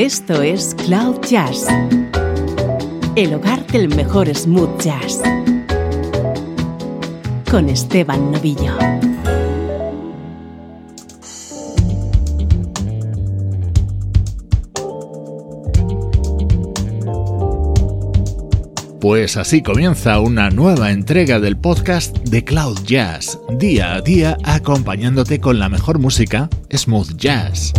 Esto es Cloud Jazz, el hogar del mejor smooth jazz, con Esteban Novillo. Pues así comienza una nueva entrega del podcast de Cloud Jazz, día a día acompañándote con la mejor música, smooth jazz.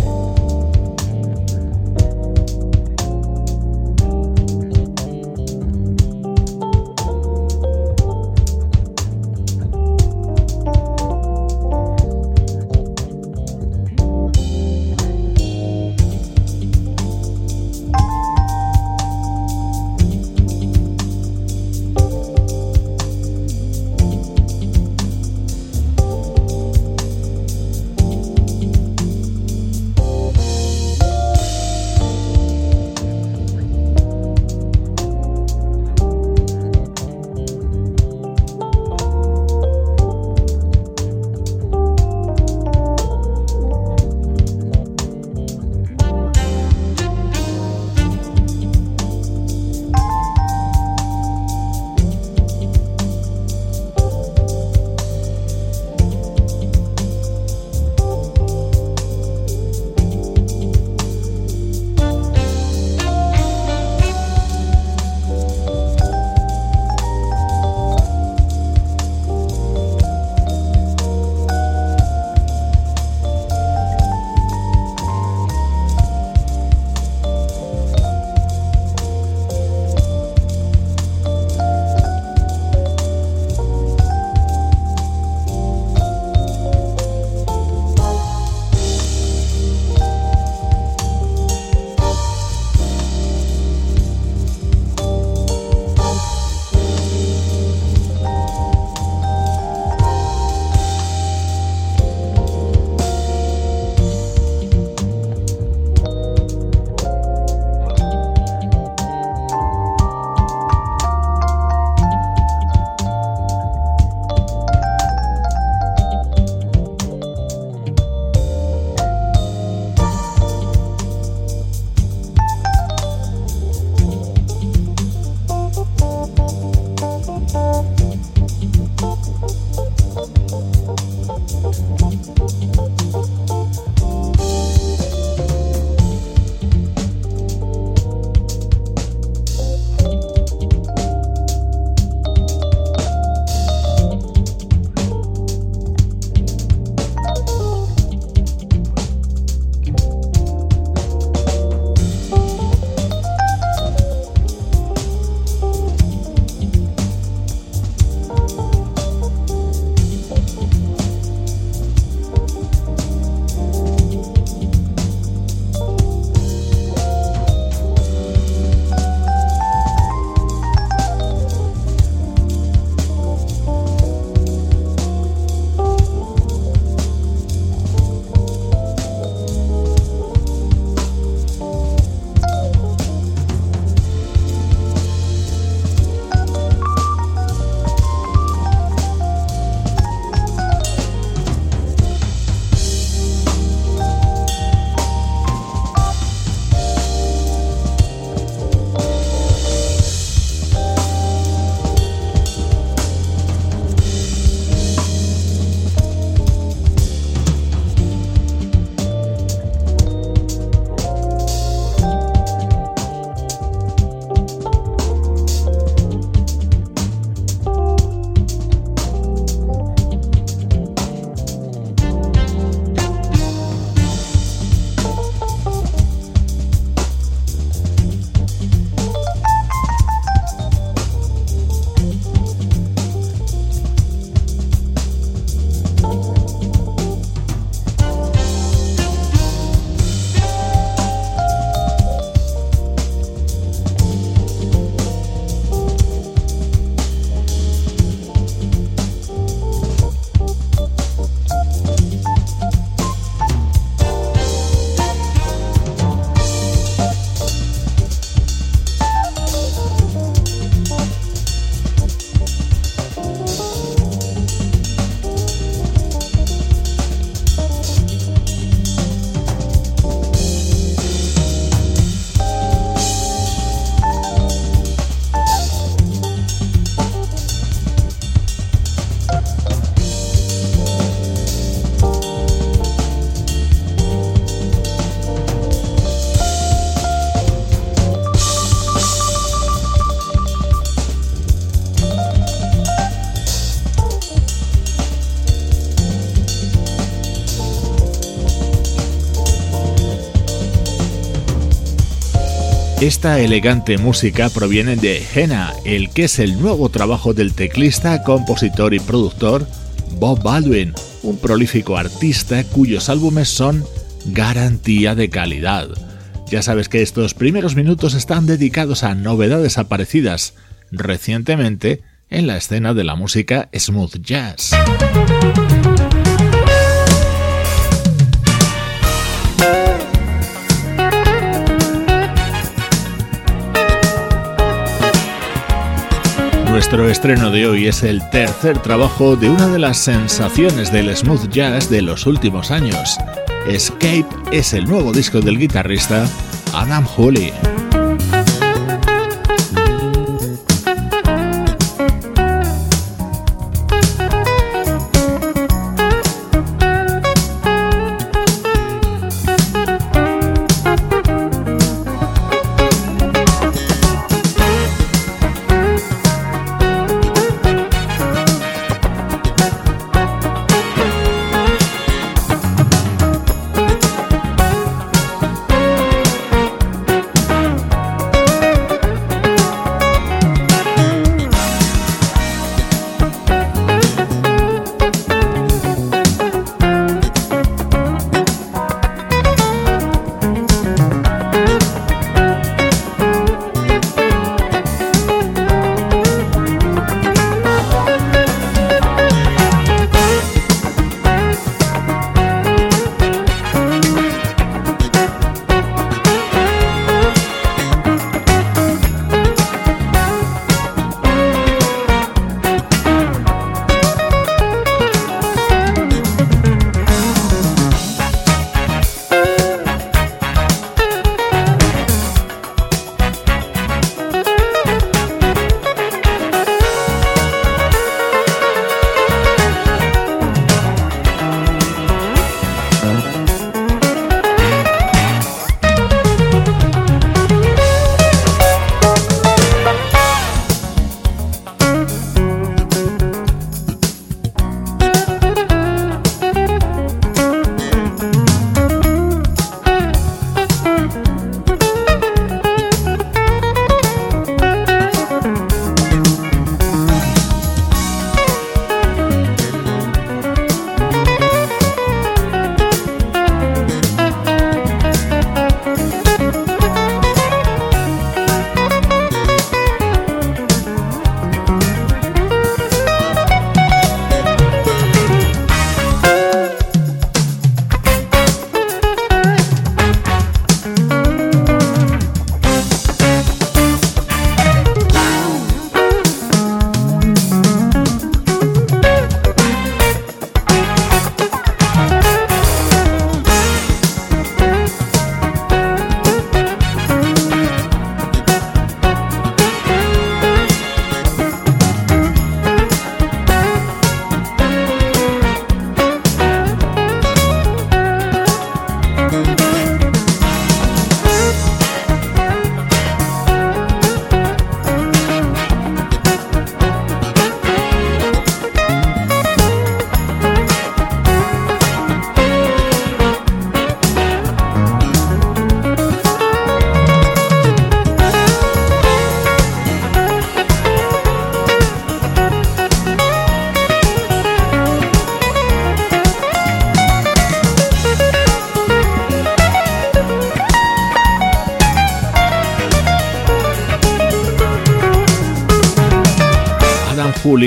Esta elegante música proviene de Henna, el que es el nuevo trabajo del teclista, compositor y productor Bob Baldwin, un prolífico artista cuyos álbumes son garantía de calidad. Ya sabes que estos primeros minutos están dedicados a novedades aparecidas recientemente en la escena de la música smooth jazz. Nuestro estreno de hoy es el tercer trabajo de una de las sensaciones del smooth jazz de los últimos años. Escape es el nuevo disco del guitarrista Adam Hooley.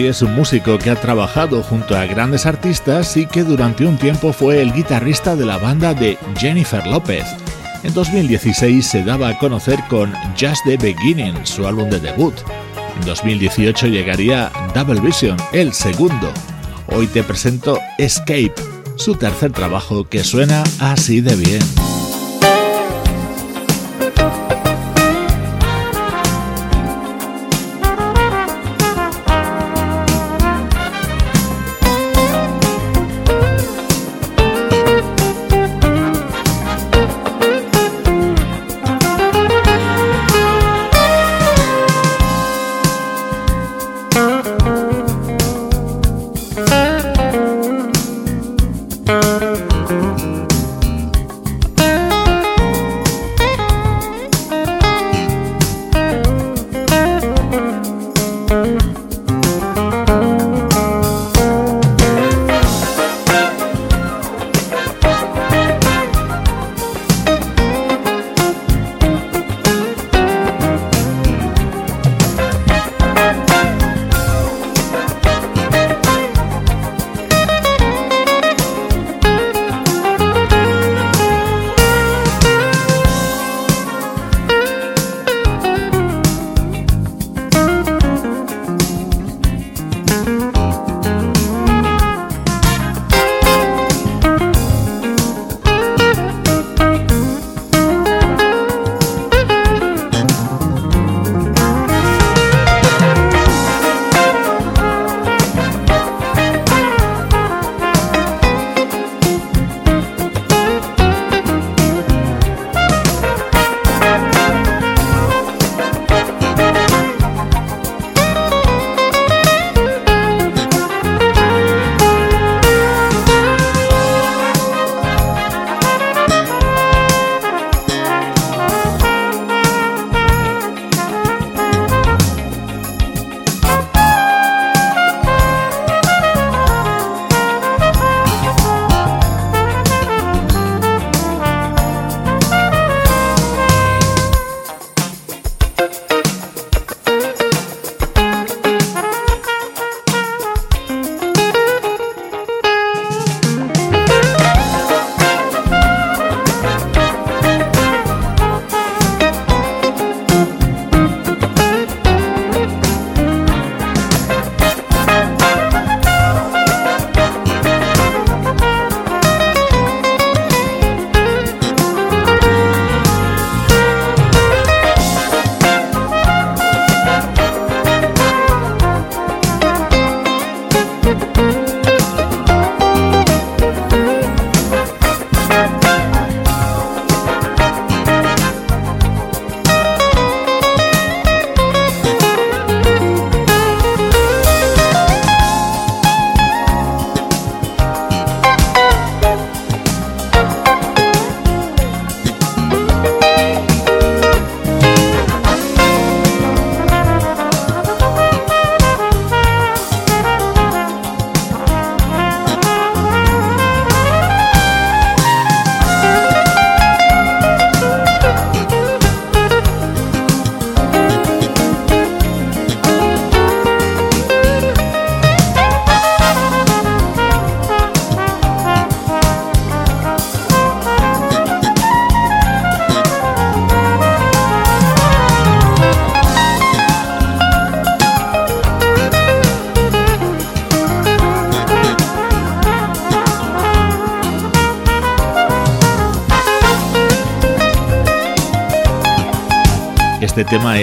Es un músico que ha trabajado junto a grandes artistas y que durante un tiempo fue el guitarrista de la banda de Jennifer López. En 2016 se daba a conocer con Just the Beginning, su álbum de debut. En 2018 llegaría Double Vision, el segundo. Hoy te presento Escape, su tercer trabajo que suena así de bien.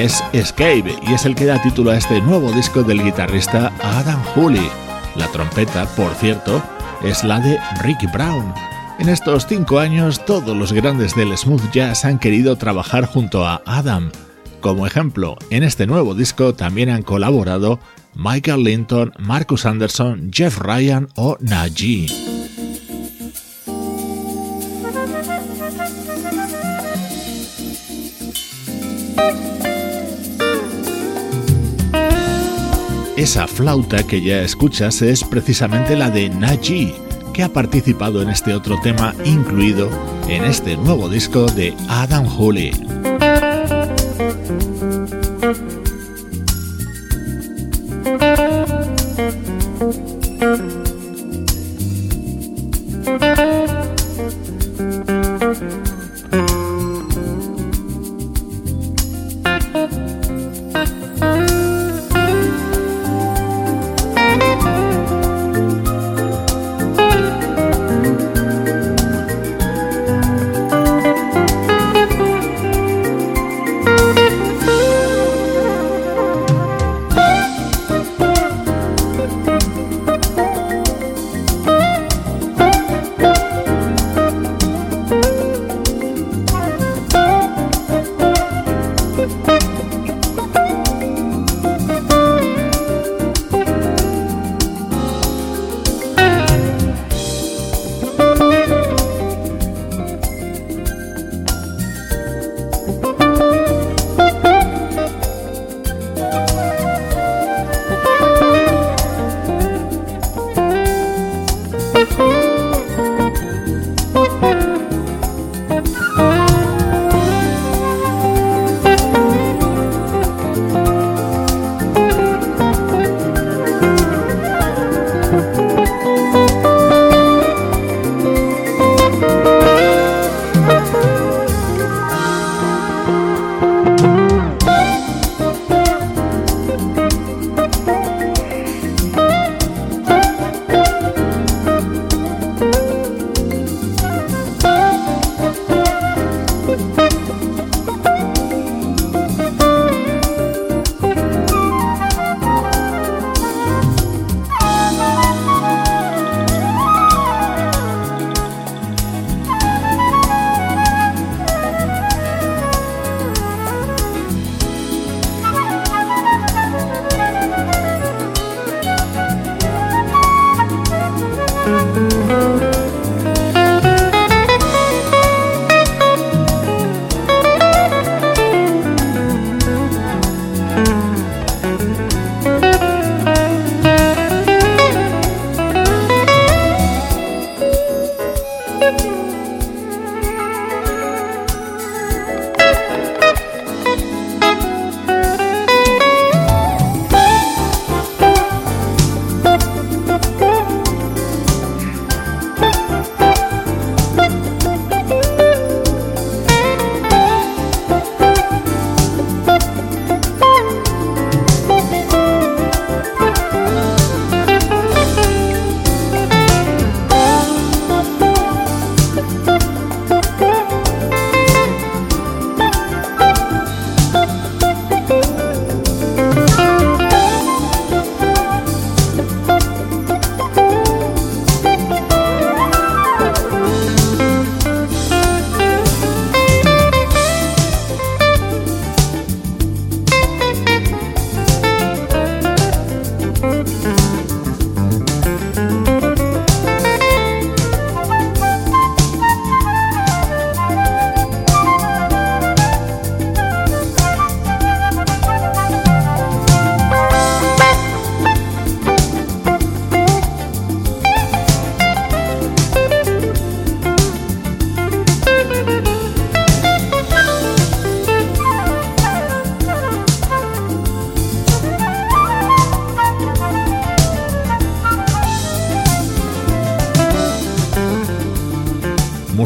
Es Escape y es el que da título a este nuevo disco del guitarrista Adam Hooley. La trompeta, por cierto, es la de Ricky Brown. En estos cinco años todos los grandes del smooth jazz han querido trabajar junto a Adam. Como ejemplo, en este nuevo disco también han colaborado Michael Linton, Marcus Anderson, Jeff Ryan o Najee. Esa flauta que ya escuchas es precisamente la de Najee, que ha participado en este otro tema incluido en este nuevo disco de Adam Hooley.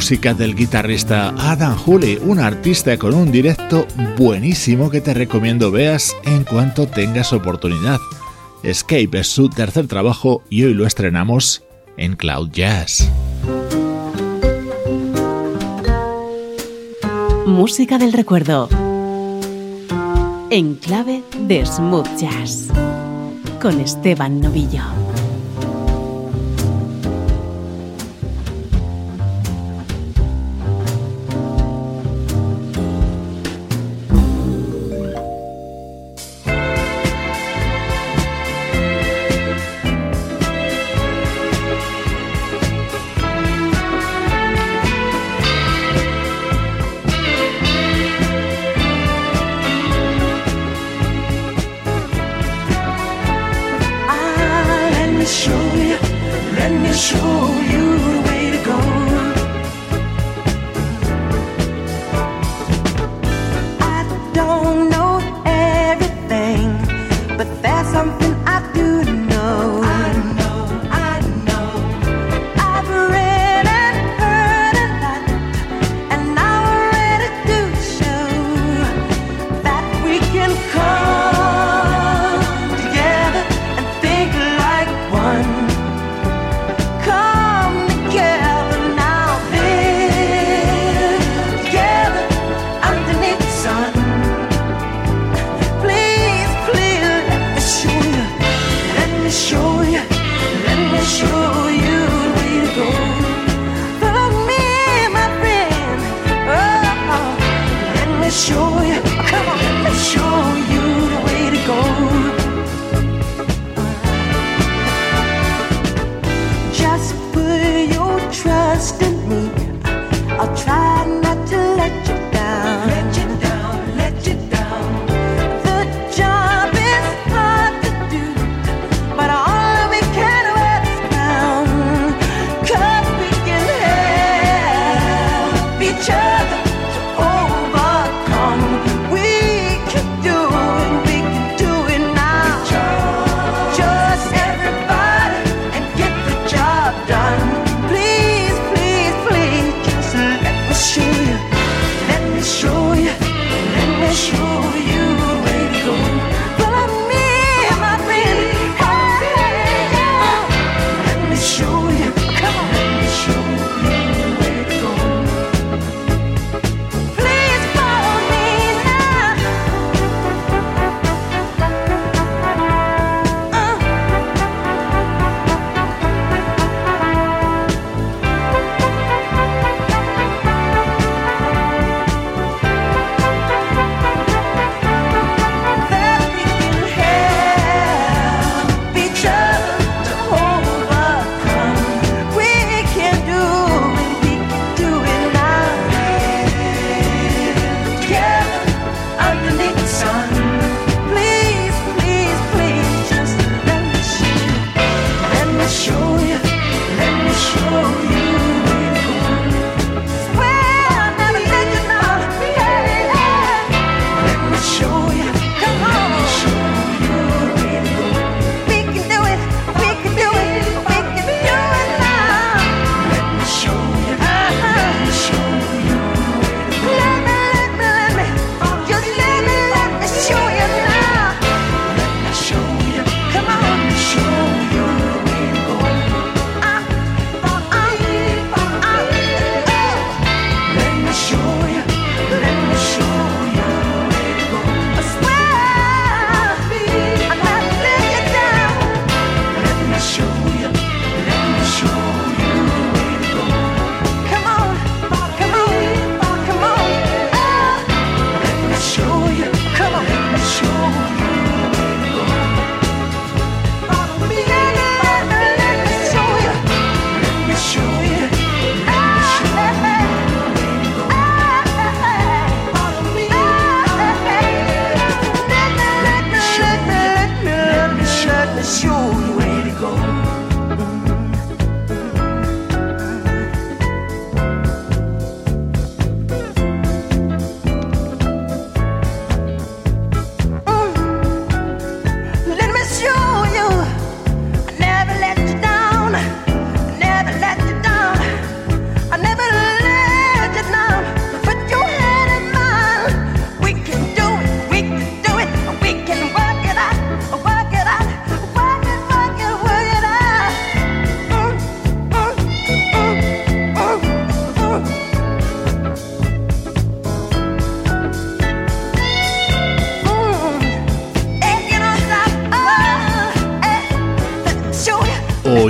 Música del guitarrista Adam Hooley, un artista con un directo buenísimo que te recomiendo veas en cuanto tengas oportunidad. Escape es su tercer trabajo y hoy lo estrenamos en Cloud Jazz. Música del recuerdo en clave de smooth jazz con Esteban Novillo.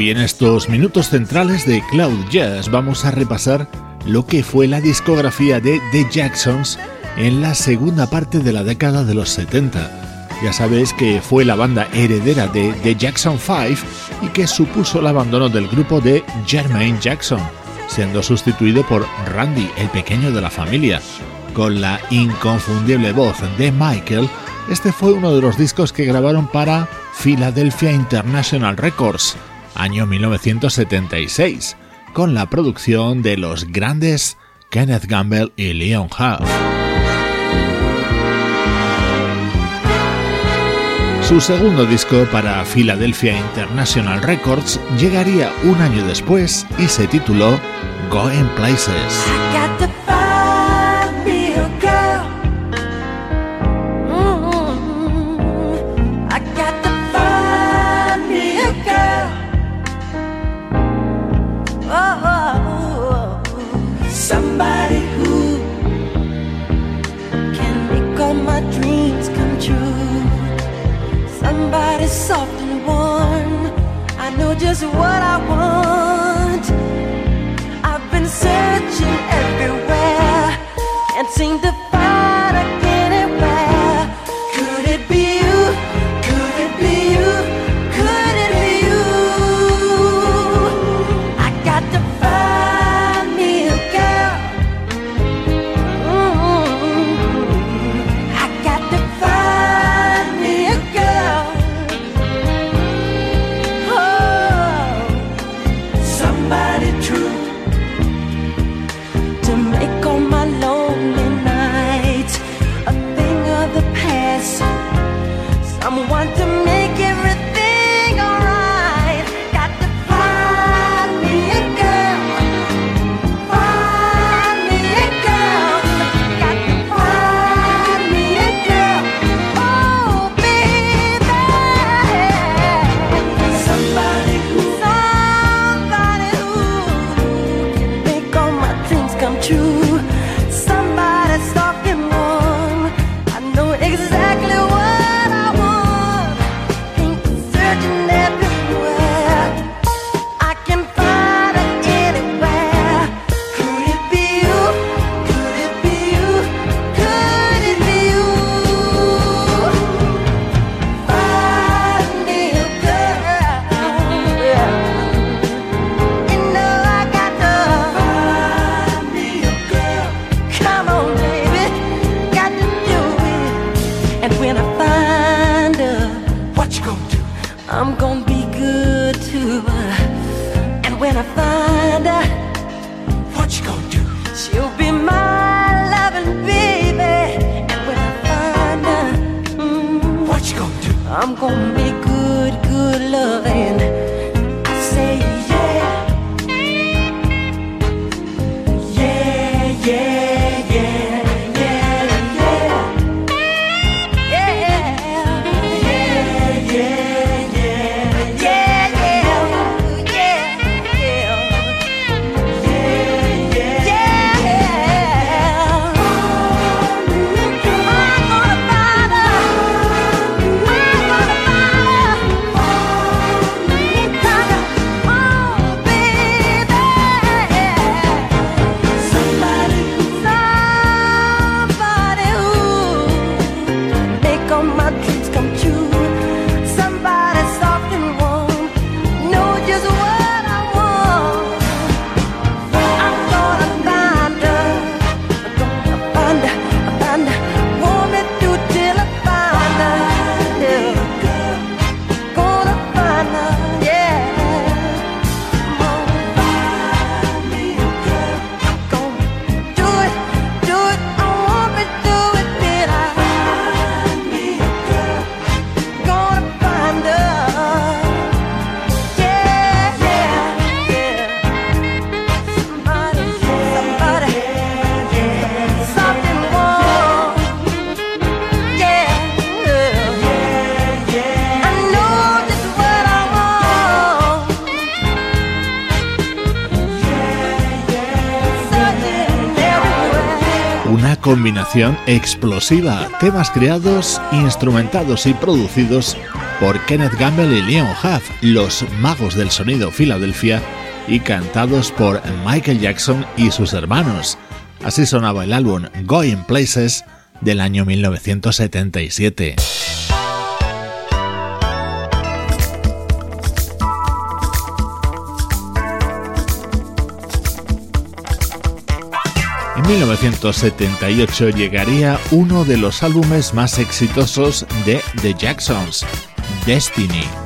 Hoy en estos minutos centrales de Cloud Jazz vamos a repasar lo que fue la discografía de The Jacksons en la segunda parte de la década de los 70. Ya sabes que fue la banda heredera de The Jackson 5 y que supuso el abandono del grupo de Jermaine Jackson, siendo sustituido por Randy, el pequeño de la familia. Con la inconfundible voz de Michael, este fue uno de los discos que grabaron para Philadelphia International Records año 1976, con la producción de los grandes Kenneth Gamble y Leon Huff. Su segundo disco para Philadelphia International Records llegaría un año después y se tituló Going Places. somebody who can make all my dreams come true. Somebody soft and warm. I know just what I want. I've been searching everywhere and seem to explosiva, temas creados, instrumentados y producidos por Kenneth Gamble y Leon Huff, los magos del sonido Filadelfia, y cantados por Michael Jackson y sus hermanos. Así sonaba el álbum Going Places del año 1977. 1978 llegaría uno de los álbumes más exitosos de The Jacksons, Destiny.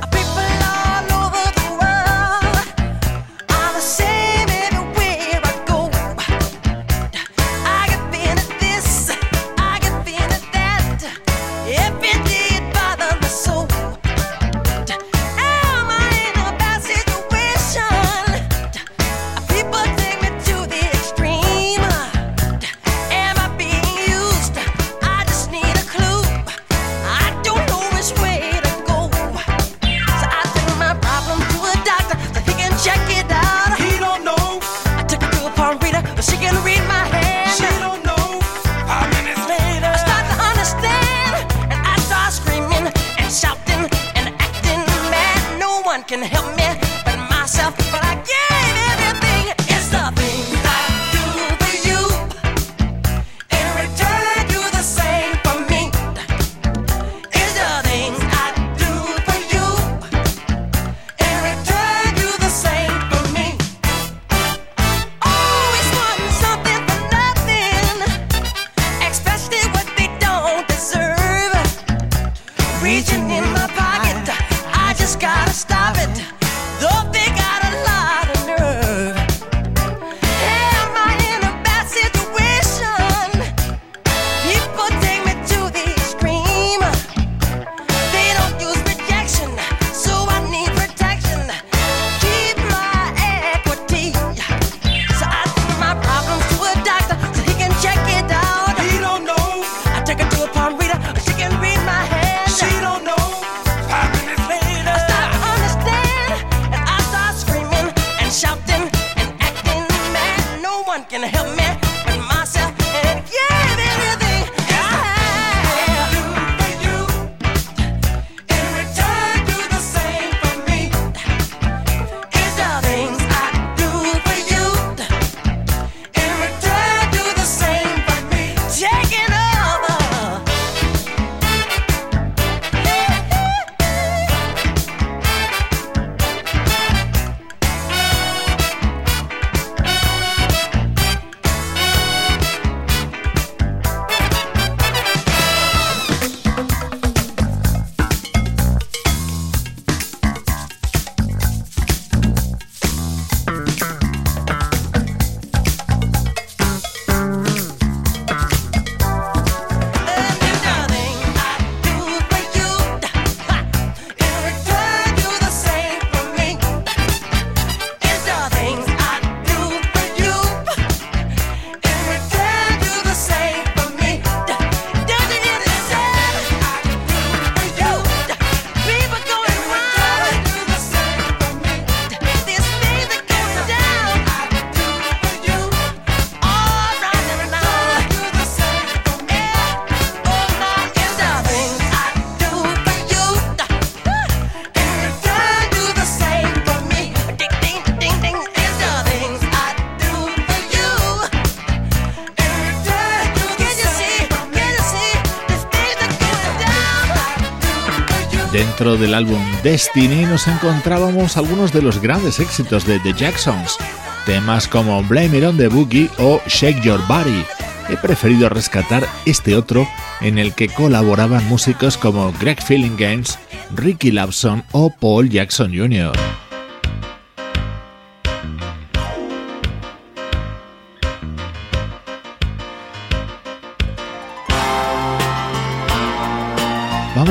Dentro del álbum Destiny nos encontrábamos algunos de los grandes éxitos de The Jacksons, temas como Blame It on the Boogie o Shake Your Body. He preferido rescatar este otro en el que colaboraban músicos como Greg Games, Ricky Lawson o Paul Jackson Jr.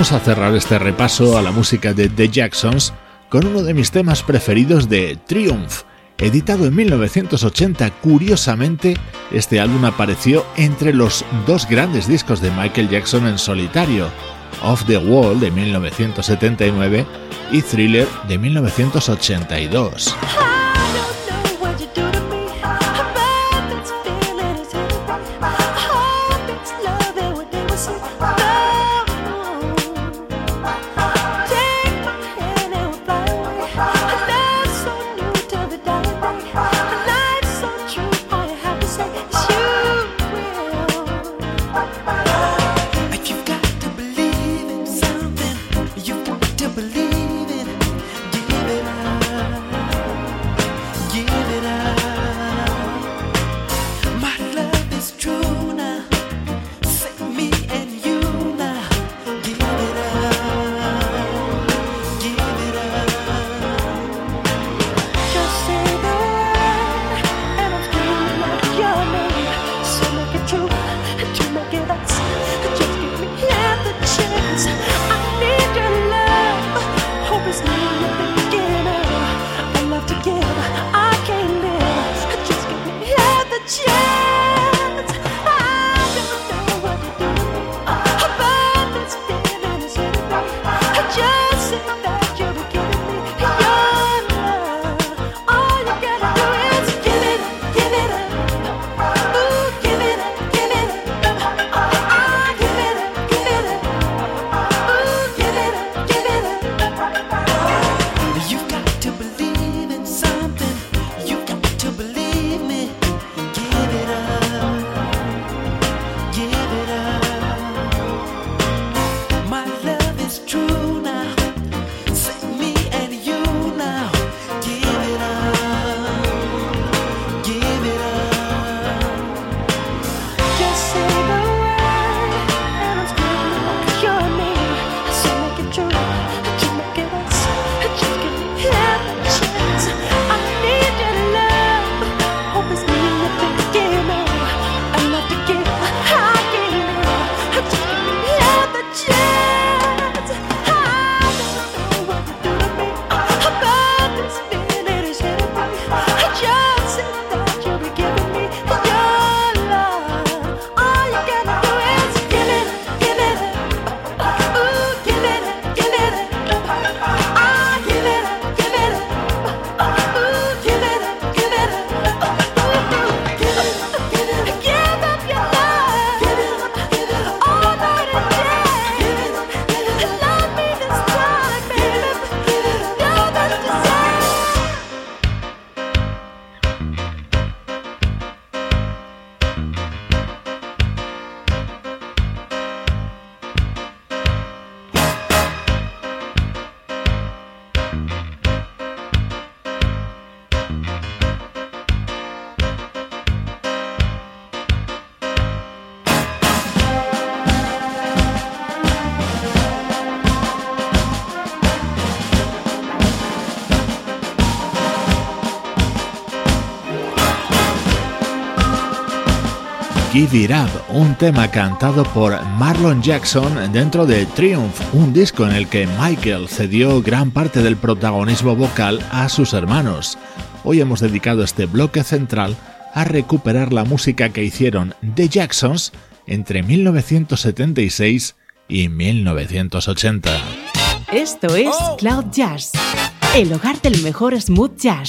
Vamos a cerrar este repaso a la música de The Jacksons con uno de mis temas preferidos de Triumph. Editado en 1980, curiosamente, este álbum apareció entre los dos grandes discos de Michael Jackson en solitario, Off the Wall de 1979 y Thriller de 1982. It Up, un tema cantado por Marlon Jackson dentro de Triumph, un disco en el que Michael cedió gran parte del protagonismo vocal a sus hermanos. Hoy hemos dedicado este bloque central a recuperar la música que hicieron The Jacksons entre 1976 y 1980. Esto es Cloud Jazz, el hogar del mejor smooth jazz.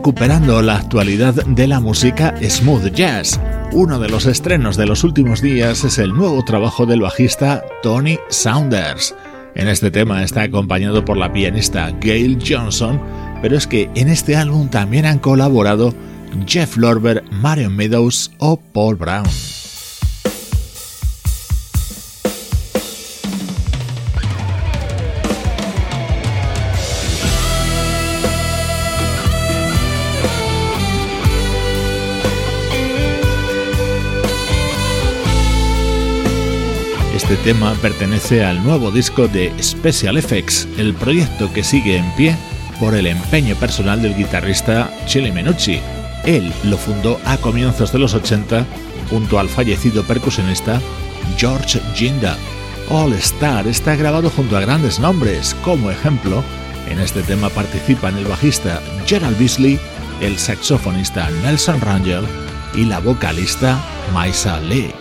Recuperando la actualidad de la música smooth jazz. Uno de los estrenos de los últimos días es el nuevo trabajo del bajista Tony Saunders. En este tema está acompañado por la pianista Gail Johnson, pero es que en este álbum también han colaborado Jeff Lorber, Marion Meadows o Paul Brown. Este tema pertenece al nuevo disco de Special Effects, el proyecto que sigue en pie por el empeño personal del guitarrista Chile Menucci. Él lo fundó a comienzos de los 80 junto al fallecido percusionista George Ginda. All Star está grabado junto a grandes nombres, como ejemplo, en este tema participan el bajista Gerald Beasley, el saxofonista Nelson Rangel y la vocalista Maisa Lake.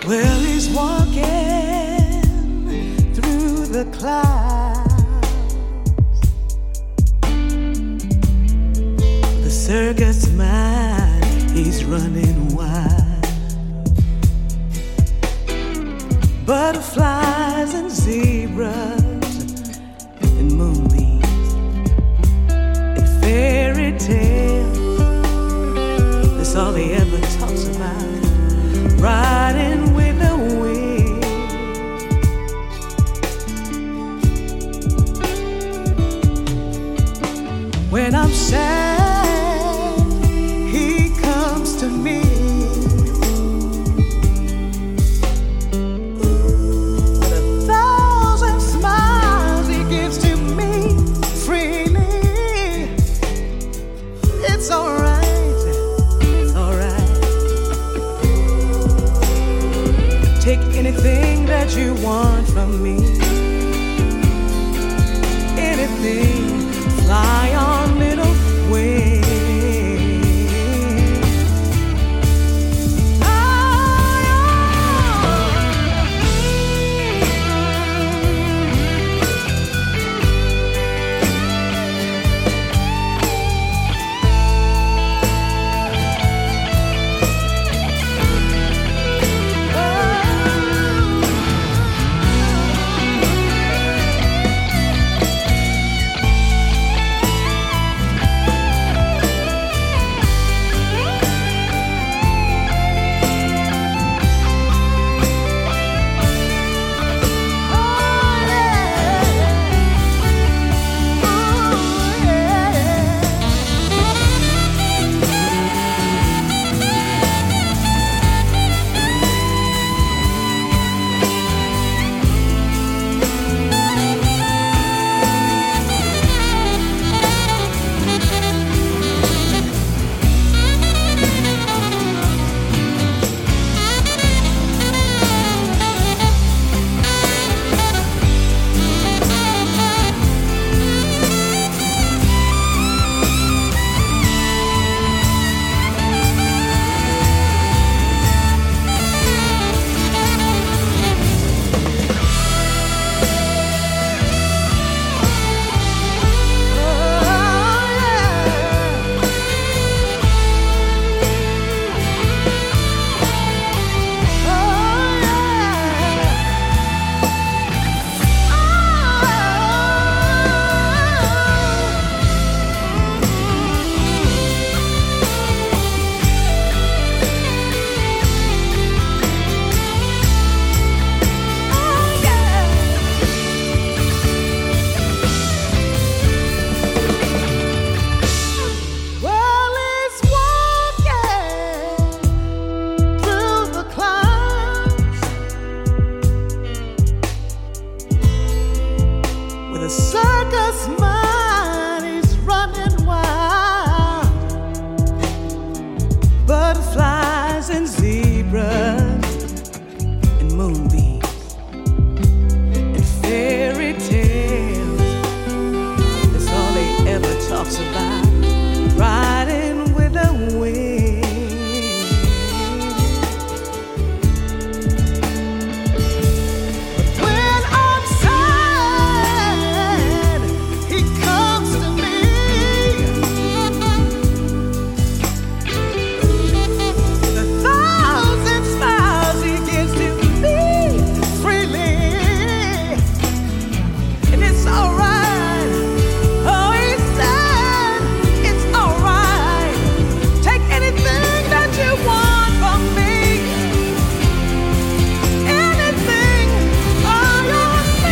The clouds. The circus man, he's running wild. Butterflies and zebras and moonbeams and fairy tales. That's all he ever talks about. Riding with the wind.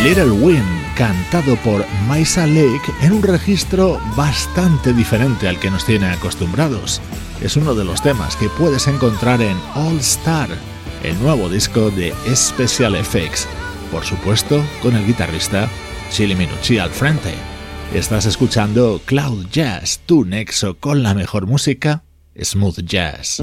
Little Wind, cantado por Maisa Lake en un registro bastante diferente al que nos tiene acostumbrados. Es uno de los temas que puedes encontrar en All Star, el nuevo disco de Special Effects, por supuesto con el guitarrista Chili Minucci al frente. Estás escuchando Cloud Jazz, tu nexo con la mejor música, smooth jazz.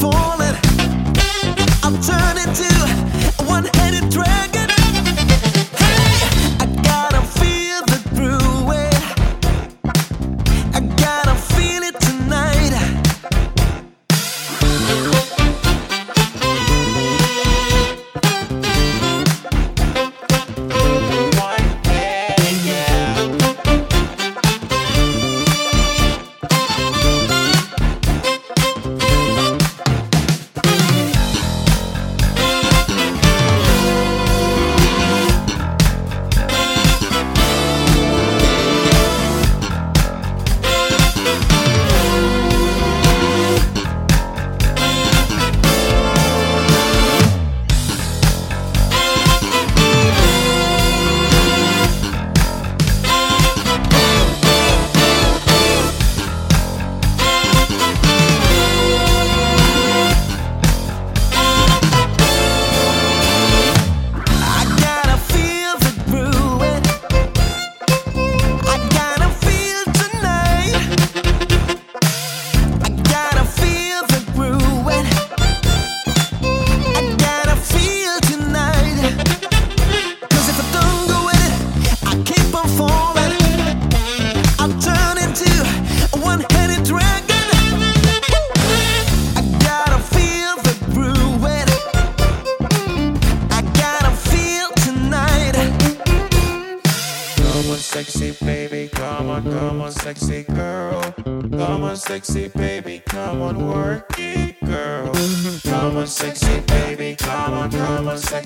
falling.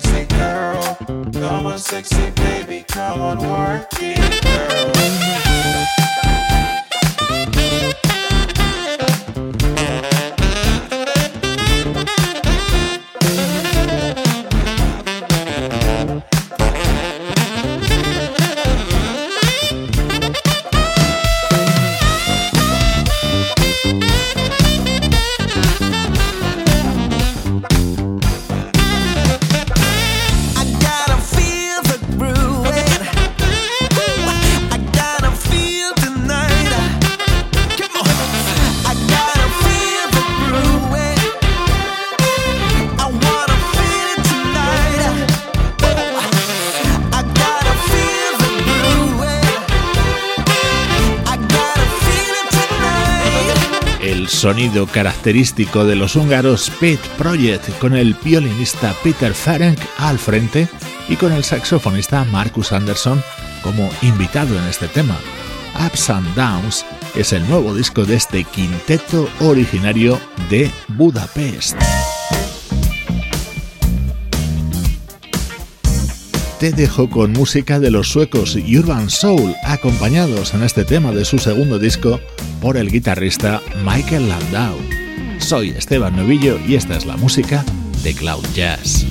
sexy girl. Come on, sexy baby, come on, work it, girl. Sonido característico de los húngaros Pet Project con el violinista Peter Ferenc al frente y con el saxofonista Marcus Anderson como invitado en este tema. Ups and Downs es el nuevo disco de este quinteto originario de Budapest. Te dejo con música de los suecos Urban Soul, acompañados en este tema de su segundo disco por el guitarrista Michael Landau. Soy Esteban Novillo y esta es la música de Cloud Jazz.